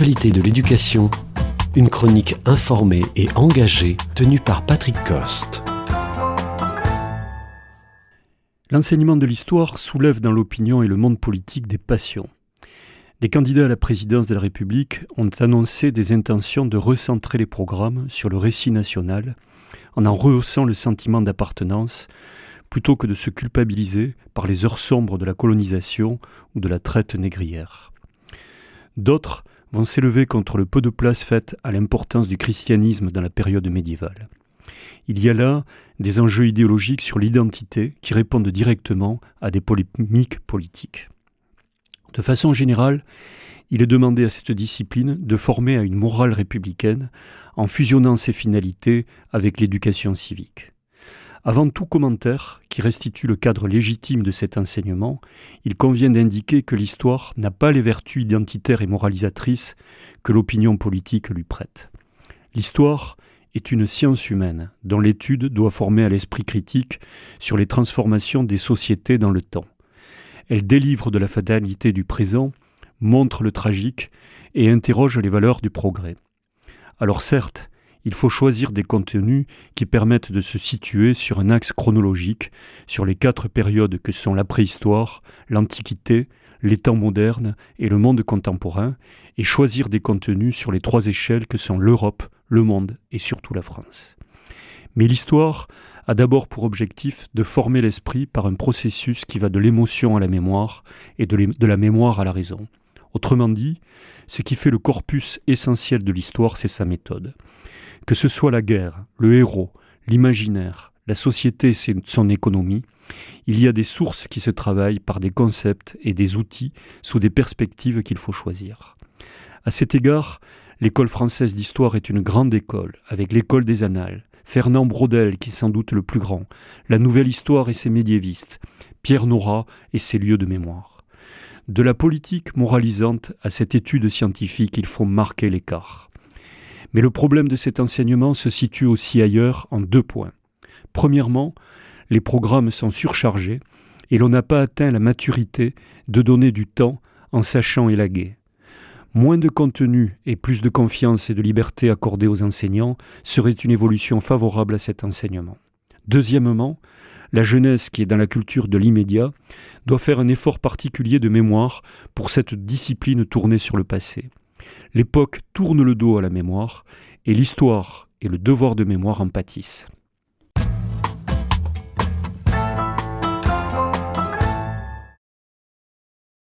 de l'éducation, une chronique informée et engagée tenue par Patrick Coste. L'enseignement de l'histoire soulève dans l'opinion et le monde politique des passions. Des candidats à la présidence de la République ont annoncé des intentions de recentrer les programmes sur le récit national en en rehaussant le sentiment d'appartenance plutôt que de se culpabiliser par les heures sombres de la colonisation ou de la traite négrière. D'autres vont s'élever contre le peu de place faite à l'importance du christianisme dans la période médiévale. Il y a là des enjeux idéologiques sur l'identité qui répondent directement à des polémiques politiques. De façon générale, il est demandé à cette discipline de former à une morale républicaine en fusionnant ses finalités avec l'éducation civique. Avant tout commentaire qui restitue le cadre légitime de cet enseignement, il convient d'indiquer que l'histoire n'a pas les vertus identitaires et moralisatrices que l'opinion politique lui prête. L'histoire est une science humaine dont l'étude doit former à l'esprit critique sur les transformations des sociétés dans le temps. Elle délivre de la fatalité du présent, montre le tragique et interroge les valeurs du progrès. Alors certes, il faut choisir des contenus qui permettent de se situer sur un axe chronologique sur les quatre périodes que sont la préhistoire, l'Antiquité, les temps modernes et le monde contemporain, et choisir des contenus sur les trois échelles que sont l'Europe, le monde et surtout la France. Mais l'histoire a d'abord pour objectif de former l'esprit par un processus qui va de l'émotion à la mémoire et de, la mémoire à la raison. Autrement dit, ce qui fait le corpus essentiel de l'histoire, c'est sa méthode. Que ce soit la guerre, le héros, l'imaginaire, la société et son économie, il y a des sources qui se travaillent par des concepts et des outils sous des perspectives qu'il faut choisir. À cet égard, l'école française d'histoire est une grande école, avec l'école des annales, Fernand Braudel qui est sans doute le plus grand, la nouvelle histoire et ses médiévistes, Pierre Nora et ses lieux de mémoire. De la politique moralisante à cette étude scientifique, il faut marquer l'écart. Mais le problème de cet enseignement se situe aussi ailleurs en deux points. Premièrement, les programmes sont surchargés et l'on n'a pas atteint la maturité de donner du temps en sachant élaguer. Moins de contenu et plus de confiance et de liberté accordée aux enseignants serait une évolution favorable à cet enseignement. Deuxièmement, la jeunesse qui est dans la culture de l'immédiat doit faire un effort particulier de mémoire pour cette discipline tournée sur le passé. L'époque tourne le dos à la mémoire et l'histoire et le devoir de mémoire en pâtissent.